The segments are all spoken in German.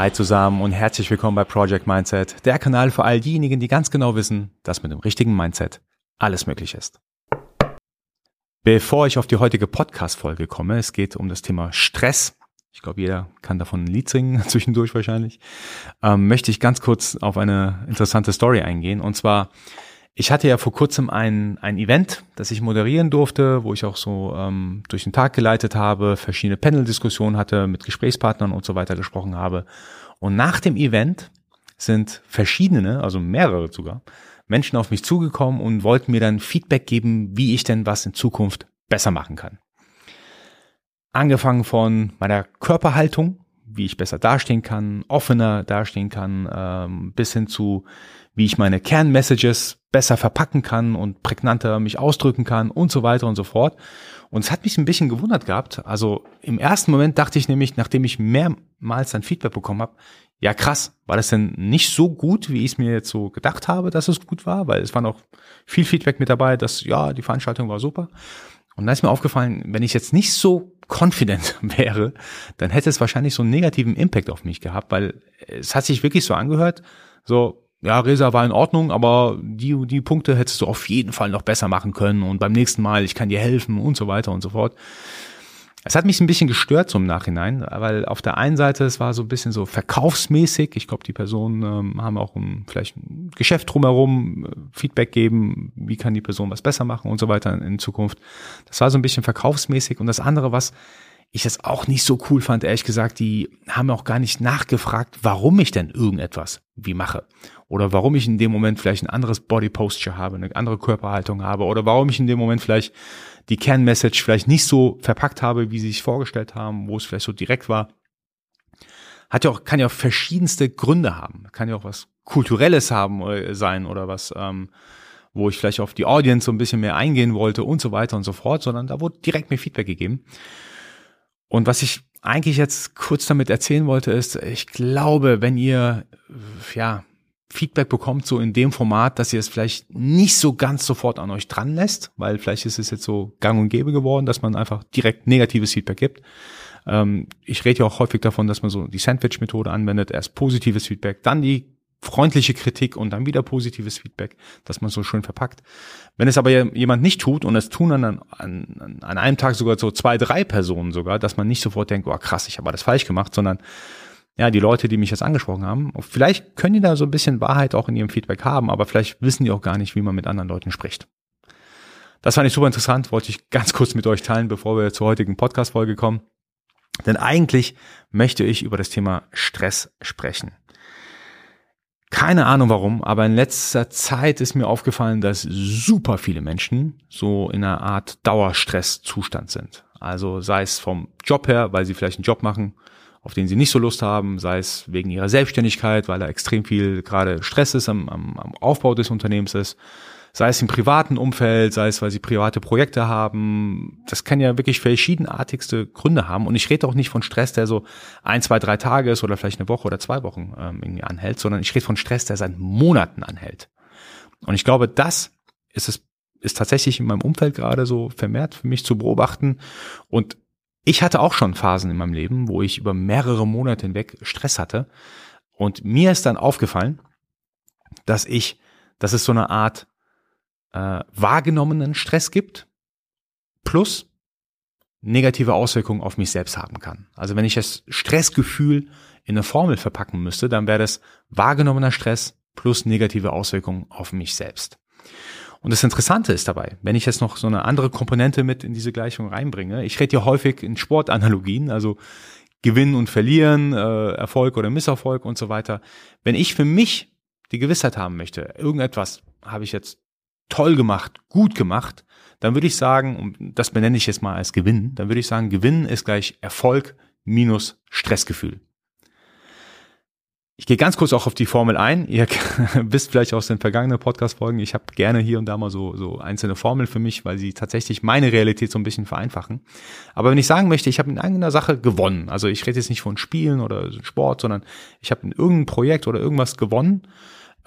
Hi zusammen und herzlich willkommen bei Project Mindset, der Kanal für all diejenigen, die ganz genau wissen, dass mit dem richtigen Mindset alles möglich ist. Bevor ich auf die heutige Podcast-Folge komme, es geht um das Thema Stress. Ich glaube, jeder kann davon ein Lied singen, zwischendurch wahrscheinlich. Ähm, möchte ich ganz kurz auf eine interessante Story eingehen. Und zwar, ich hatte ja vor kurzem ein, ein Event, das ich moderieren durfte, wo ich auch so ähm, durch den Tag geleitet habe, verschiedene Panel-Diskussionen hatte, mit Gesprächspartnern und so weiter gesprochen habe. Und nach dem Event sind verschiedene, also mehrere sogar, Menschen auf mich zugekommen und wollten mir dann Feedback geben, wie ich denn was in Zukunft besser machen kann. Angefangen von meiner Körperhaltung, wie ich besser dastehen kann, offener dastehen kann, ähm, bis hin zu, wie ich meine Kernmessages besser verpacken kann und prägnanter mich ausdrücken kann und so weiter und so fort. Und es hat mich ein bisschen gewundert gehabt. Also im ersten Moment dachte ich nämlich, nachdem ich mehrmals dann Feedback bekommen habe, ja krass, war das denn nicht so gut, wie ich es mir jetzt so gedacht habe, dass es gut war, weil es war noch viel Feedback mit dabei, dass ja, die Veranstaltung war super. Und da ist mir aufgefallen, wenn ich jetzt nicht so confident wäre, dann hätte es wahrscheinlich so einen negativen Impact auf mich gehabt, weil es hat sich wirklich so angehört, so, ja, Resa war in Ordnung, aber die, die Punkte hättest du auf jeden Fall noch besser machen können und beim nächsten Mal, ich kann dir helfen und so weiter und so fort. Es hat mich ein bisschen gestört im Nachhinein, weil auf der einen Seite es war so ein bisschen so verkaufsmäßig. Ich glaube, die Personen ähm, haben auch ein, vielleicht ein Geschäft drumherum, äh, Feedback geben, wie kann die Person was besser machen und so weiter in, in Zukunft. Das war so ein bisschen verkaufsmäßig. Und das andere, was ich es auch nicht so cool fand, ehrlich gesagt, die haben auch gar nicht nachgefragt, warum ich denn irgendetwas wie mache. Oder warum ich in dem Moment vielleicht ein anderes Body Posture habe, eine andere Körperhaltung habe. Oder warum ich in dem Moment vielleicht die Kernmessage vielleicht nicht so verpackt habe, wie sie sich vorgestellt haben, wo es vielleicht so direkt war. Hat ja auch, kann ja auch verschiedenste Gründe haben. Kann ja auch was Kulturelles haben äh, sein oder was, ähm, wo ich vielleicht auf die Audience so ein bisschen mehr eingehen wollte und so weiter und so fort, sondern da wurde direkt mir Feedback gegeben. Und was ich eigentlich jetzt kurz damit erzählen wollte, ist, ich glaube, wenn ihr, ja, Feedback bekommt, so in dem Format, dass ihr es vielleicht nicht so ganz sofort an euch dran lässt, weil vielleicht ist es jetzt so gang und gäbe geworden, dass man einfach direkt negatives Feedback gibt. Ähm, ich rede ja auch häufig davon, dass man so die Sandwich-Methode anwendet, erst positives Feedback, dann die freundliche Kritik und dann wieder positives Feedback, dass man so schön verpackt. Wenn es aber jemand nicht tut und es tun dann an, an, an einem Tag sogar so zwei, drei Personen sogar, dass man nicht sofort denkt, oh krass, ich habe alles falsch gemacht, sondern ja, die Leute, die mich jetzt angesprochen haben, vielleicht können die da so ein bisschen Wahrheit auch in ihrem Feedback haben, aber vielleicht wissen die auch gar nicht, wie man mit anderen Leuten spricht. Das fand ich super interessant, wollte ich ganz kurz mit euch teilen, bevor wir zur heutigen Podcast-Folge kommen. Denn eigentlich möchte ich über das Thema Stress sprechen. Keine Ahnung warum, aber in letzter Zeit ist mir aufgefallen, dass super viele Menschen so in einer Art Dauerstresszustand sind. Also sei es vom Job her, weil sie vielleicht einen Job machen, auf den sie nicht so Lust haben, sei es wegen ihrer Selbstständigkeit, weil da extrem viel gerade Stress ist am, am, am Aufbau des Unternehmens ist, sei es im privaten Umfeld, sei es, weil sie private Projekte haben. Das kann ja wirklich verschiedenartigste Gründe haben. Und ich rede auch nicht von Stress, der so ein, zwei, drei Tage ist oder vielleicht eine Woche oder zwei Wochen ähm, irgendwie anhält, sondern ich rede von Stress, der seit Monaten anhält. Und ich glaube, das ist es ist tatsächlich in meinem Umfeld gerade so vermehrt für mich zu beobachten. Und ich hatte auch schon Phasen in meinem Leben, wo ich über mehrere Monate hinweg Stress hatte. Und mir ist dann aufgefallen, dass ich, dass es so eine Art äh, wahrgenommenen Stress gibt, plus negative Auswirkungen auf mich selbst haben kann. Also wenn ich das Stressgefühl in eine Formel verpacken müsste, dann wäre das wahrgenommener Stress plus negative Auswirkungen auf mich selbst. Und das Interessante ist dabei, wenn ich jetzt noch so eine andere Komponente mit in diese Gleichung reinbringe, ich rede ja häufig in Sportanalogien, also Gewinnen und Verlieren, äh, Erfolg oder Misserfolg und so weiter. Wenn ich für mich die Gewissheit haben möchte, irgendetwas habe ich jetzt toll gemacht, gut gemacht, dann würde ich sagen, und das benenne ich jetzt mal als Gewinn, dann würde ich sagen, Gewinn ist gleich Erfolg minus Stressgefühl. Ich gehe ganz kurz auch auf die Formel ein. Ihr wisst vielleicht aus den vergangenen Podcast-Folgen, ich habe gerne hier und da mal so, so einzelne Formeln für mich, weil sie tatsächlich meine Realität so ein bisschen vereinfachen. Aber wenn ich sagen möchte, ich habe in irgendeiner Sache gewonnen, also ich rede jetzt nicht von Spielen oder Sport, sondern ich habe in irgendeinem Projekt oder irgendwas gewonnen,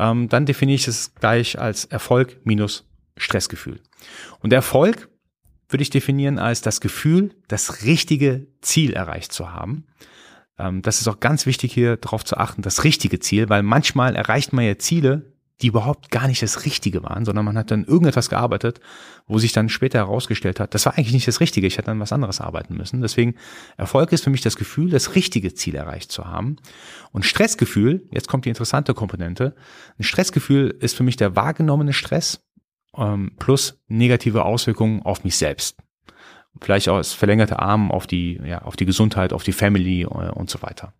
ähm, dann definiere ich es gleich als Erfolg minus Stressgefühl. Und Erfolg würde ich definieren als das Gefühl, das richtige Ziel erreicht zu haben ähm, das ist auch ganz wichtig hier darauf zu achten, das richtige Ziel, weil manchmal erreicht man ja Ziele, die überhaupt gar nicht das Richtige waren, sondern man hat dann irgendetwas gearbeitet, wo sich dann später herausgestellt hat, das war eigentlich nicht das Richtige, ich hätte dann was anderes arbeiten müssen. Deswegen Erfolg ist für mich das Gefühl, das richtige Ziel erreicht zu haben. Und Stressgefühl, jetzt kommt die interessante Komponente, ein Stressgefühl ist für mich der wahrgenommene Stress ähm, plus negative Auswirkungen auf mich selbst vielleicht auch als verlängerte Arm auf die, ja, auf die Gesundheit, auf die Family äh, und so weiter.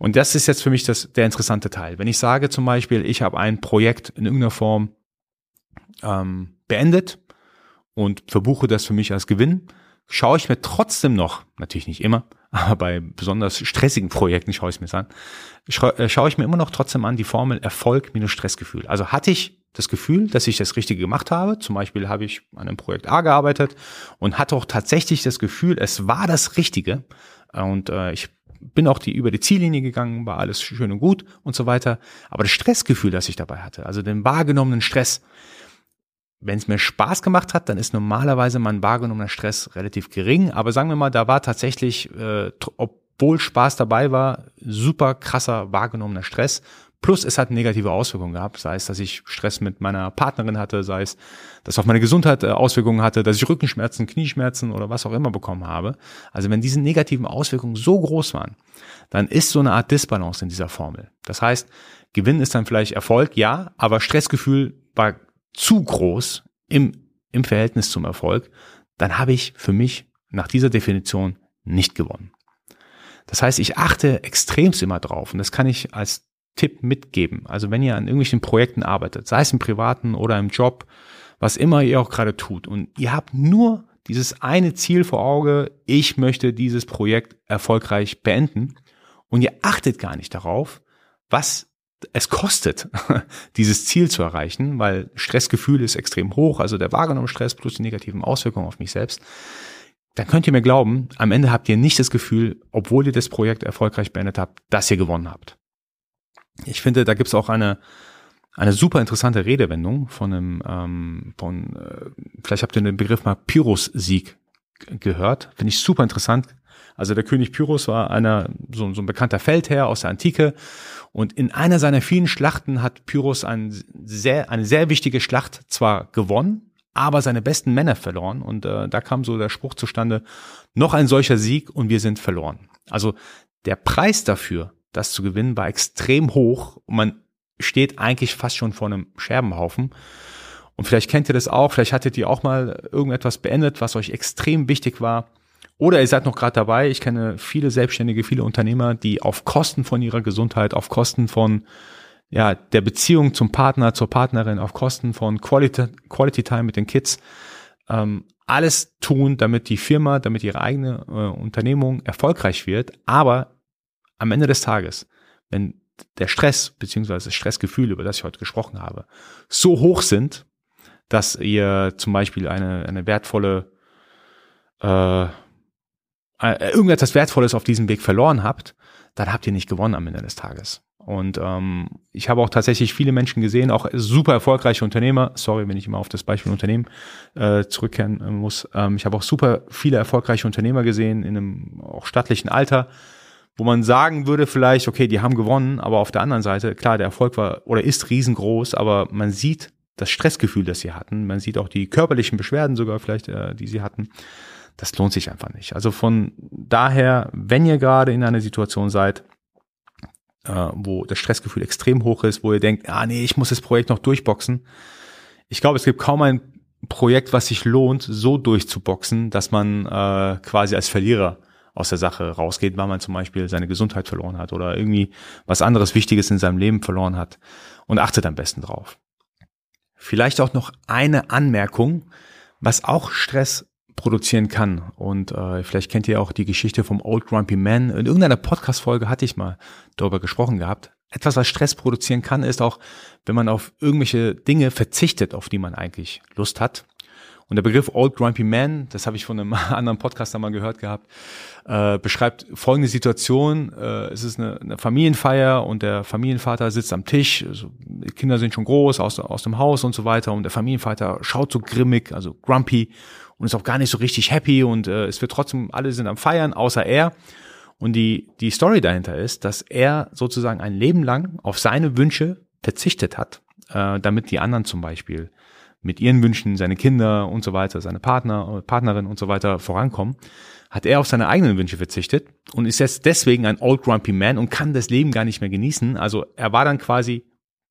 Und das ist jetzt für mich das, der interessante Teil. Wenn ich sage zum Beispiel, ich habe ein Projekt in irgendeiner Form ähm, beendet und verbuche das für mich als Gewinn, schaue ich mir trotzdem noch, natürlich nicht immer, aber bei besonders stressigen Projekten schaue ich mir an, äh, schaue ich mir immer noch trotzdem an die Formel Erfolg minus Stressgefühl. Also hatte ich das Gefühl, dass ich das Richtige gemacht habe. Zum Beispiel habe ich an einem Projekt A gearbeitet und hatte auch tatsächlich das Gefühl, es war das Richtige. Und äh, ich bin auch die über die Ziellinie gegangen, war alles schön und gut und so weiter. Aber das Stressgefühl, das ich dabei hatte, also den wahrgenommenen Stress, wenn es mir Spaß gemacht hat, dann ist normalerweise mein wahrgenommener Stress relativ gering. Aber sagen wir mal, da war tatsächlich, äh, obwohl Spaß dabei war, super krasser wahrgenommener Stress. Plus es hat negative Auswirkungen gehabt, sei es, dass ich Stress mit meiner Partnerin hatte, sei es, dass auf meine Gesundheit äh, Auswirkungen hatte, dass ich Rückenschmerzen, Knieschmerzen oder was auch immer bekommen habe. Also wenn diese negativen Auswirkungen so groß waren, dann ist so eine Art Disbalance in dieser Formel. Das heißt, Gewinn ist dann vielleicht Erfolg, ja, aber Stressgefühl war zu groß im, im Verhältnis zum Erfolg, dann habe ich für mich nach dieser Definition nicht gewonnen. Das heißt, ich achte extremst immer drauf und das kann ich als Tipp mitgeben. Also wenn ihr an irgendwelchen Projekten arbeitet, sei es im privaten oder im Job, was immer ihr auch gerade tut und ihr habt nur dieses eine Ziel vor Auge, ich möchte dieses Projekt erfolgreich beenden und ihr achtet gar nicht darauf, was es kostet, dieses Ziel zu erreichen, weil Stressgefühl ist extrem hoch, also der wahrgenommene Stress plus die negativen Auswirkungen auf mich selbst, dann könnt ihr mir glauben, am Ende habt ihr nicht das Gefühl, obwohl ihr das Projekt erfolgreich beendet habt, dass ihr gewonnen habt. Ich finde, da gibt's auch eine, eine super interessante Redewendung von einem, ähm, von, äh, vielleicht habt ihr den Begriff mal Pyrrhus-Sieg gehört. Finde ich super interessant. Also der König Pyrrhus war einer, so, so ein bekannter Feldherr aus der Antike. Und in einer seiner vielen Schlachten hat Pyrrhus ein sehr, eine sehr wichtige Schlacht zwar gewonnen, aber seine besten Männer verloren. Und äh, da kam so der Spruch zustande, noch ein solcher Sieg und wir sind verloren. Also der Preis dafür, das zu gewinnen, war extrem hoch man steht eigentlich fast schon vor einem Scherbenhaufen. Und vielleicht kennt ihr das auch, vielleicht hattet ihr auch mal irgendetwas beendet, was euch extrem wichtig war. Oder ihr seid noch gerade dabei. Ich kenne viele Selbstständige, viele Unternehmer, die auf Kosten von ihrer Gesundheit, auf Kosten von ja, der Beziehung zum Partner, zur Partnerin, auf Kosten von Quality, Quality Time mit den Kids, ähm, alles tun, damit die Firma, damit ihre eigene äh, Unternehmung erfolgreich wird. Aber am Ende des Tages, wenn der Stress beziehungsweise das Stressgefühl, über das ich heute gesprochen habe, so hoch sind, dass ihr zum Beispiel eine, eine wertvolle, äh, äh, irgendetwas Wertvolles auf diesem Weg verloren habt, dann habt ihr nicht gewonnen am Ende des Tages. Und ähm, ich habe auch tatsächlich viele Menschen gesehen, auch super erfolgreiche Unternehmer, sorry, wenn ich immer auf das Beispiel Unternehmen äh, zurückkehren äh, muss. Ähm, ich habe auch super viele erfolgreiche Unternehmer gesehen in einem auch stattlichen Alter, wo man sagen würde vielleicht, okay, die haben gewonnen, aber auf der anderen Seite, klar, der Erfolg war oder ist riesengroß, aber man sieht das Stressgefühl, das sie hatten, man sieht auch die körperlichen Beschwerden sogar vielleicht, äh, die sie hatten. Das lohnt sich einfach nicht. Also von daher, wenn ihr gerade in einer Situation seid, äh, wo das Stressgefühl extrem hoch ist, wo ihr denkt, ah nee, ich muss das Projekt noch durchboxen. Ich glaube, es gibt kaum ein Projekt, was sich lohnt, so durchzuboxen, dass man äh, quasi als Verlierer aus der Sache rausgeht, weil man zum Beispiel seine Gesundheit verloren hat oder irgendwie was anderes Wichtiges in seinem Leben verloren hat und achtet am besten drauf. Vielleicht auch noch eine Anmerkung, was auch Stress produzieren kann. Und äh, vielleicht kennt ihr auch die Geschichte vom Old Grumpy Man. In irgendeiner Podcast-Folge hatte ich mal darüber gesprochen gehabt. Etwas, was Stress produzieren kann, ist auch, wenn man auf irgendwelche Dinge verzichtet, auf die man eigentlich Lust hat. Und der Begriff Old Grumpy Man, das habe ich von einem anderen Podcaster mal gehört gehabt, äh, beschreibt folgende Situation. Äh, es ist eine, eine Familienfeier und der Familienvater sitzt am Tisch, also die Kinder sind schon groß, aus, aus dem Haus und so weiter und der Familienvater schaut so grimmig, also grumpy und ist auch gar nicht so richtig happy und äh, es wird trotzdem, alle sind am Feiern, außer er. Und die, die Story dahinter ist, dass er sozusagen ein Leben lang auf seine Wünsche verzichtet hat, äh, damit die anderen zum Beispiel mit ihren Wünschen, seine Kinder und so weiter, seine Partner, Partnerin und so weiter vorankommen, hat er auf seine eigenen Wünsche verzichtet und ist jetzt deswegen ein Old Grumpy Man und kann das Leben gar nicht mehr genießen. Also er war dann quasi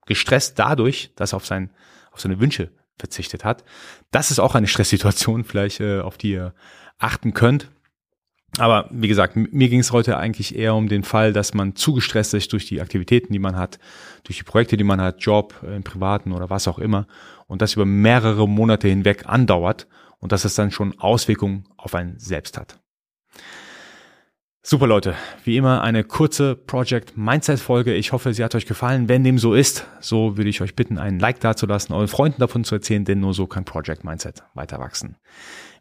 gestresst dadurch, dass er auf, sein, auf seine Wünsche verzichtet hat. Das ist auch eine Stresssituation, vielleicht äh, auf die ihr achten könnt. Aber wie gesagt, mir ging es heute eigentlich eher um den Fall, dass man zu gestresst ist durch die Aktivitäten, die man hat, durch die Projekte, die man hat, Job, äh, im Privaten oder was auch immer, und das über mehrere Monate hinweg andauert und dass es dann schon Auswirkungen auf einen selbst hat. Super Leute, wie immer eine kurze Project Mindset Folge. Ich hoffe, sie hat euch gefallen. Wenn dem so ist, so würde ich euch bitten, einen Like dazulassen, euren Freunden davon zu erzählen, denn nur so kann Project Mindset weiter wachsen.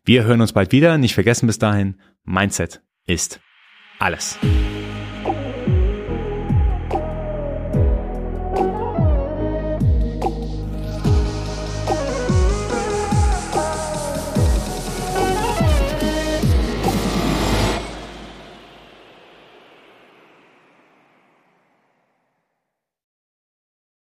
Wir hören uns bald wieder. Nicht vergessen bis dahin, Mindset ist alles.